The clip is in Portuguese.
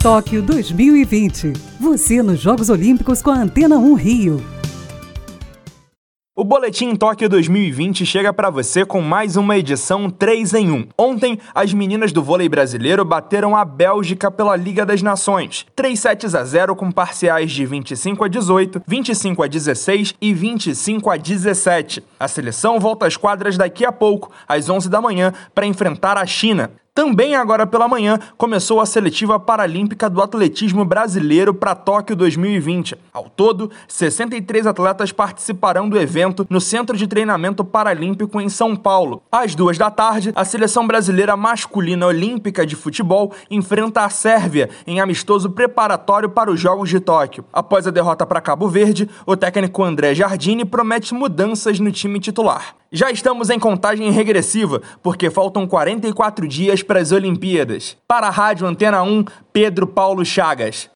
Tóquio 2020. Você nos Jogos Olímpicos com a Antena 1 Rio. O Boletim Tóquio 2020 chega para você com mais uma edição 3 em 1. Ontem, as meninas do vôlei brasileiro bateram a Bélgica pela Liga das Nações. 3 sets a 0 com parciais de 25 a 18, 25 a 16 e 25 a 17. A seleção volta às quadras daqui a pouco, às 11 da manhã, para enfrentar a China. Também agora pela manhã começou a seletiva paralímpica do atletismo brasileiro para Tóquio 2020. Ao todo, 63 atletas participarão do evento no Centro de Treinamento Paralímpico em São Paulo. Às duas da tarde, a seleção brasileira masculina olímpica de futebol enfrenta a Sérvia em amistoso preparatório para os Jogos de Tóquio. Após a derrota para Cabo Verde, o técnico André Jardini promete mudanças no time titular. Já estamos em contagem regressiva, porque faltam 44 dias para as Olimpíadas. Para a Rádio Antena 1, Pedro Paulo Chagas.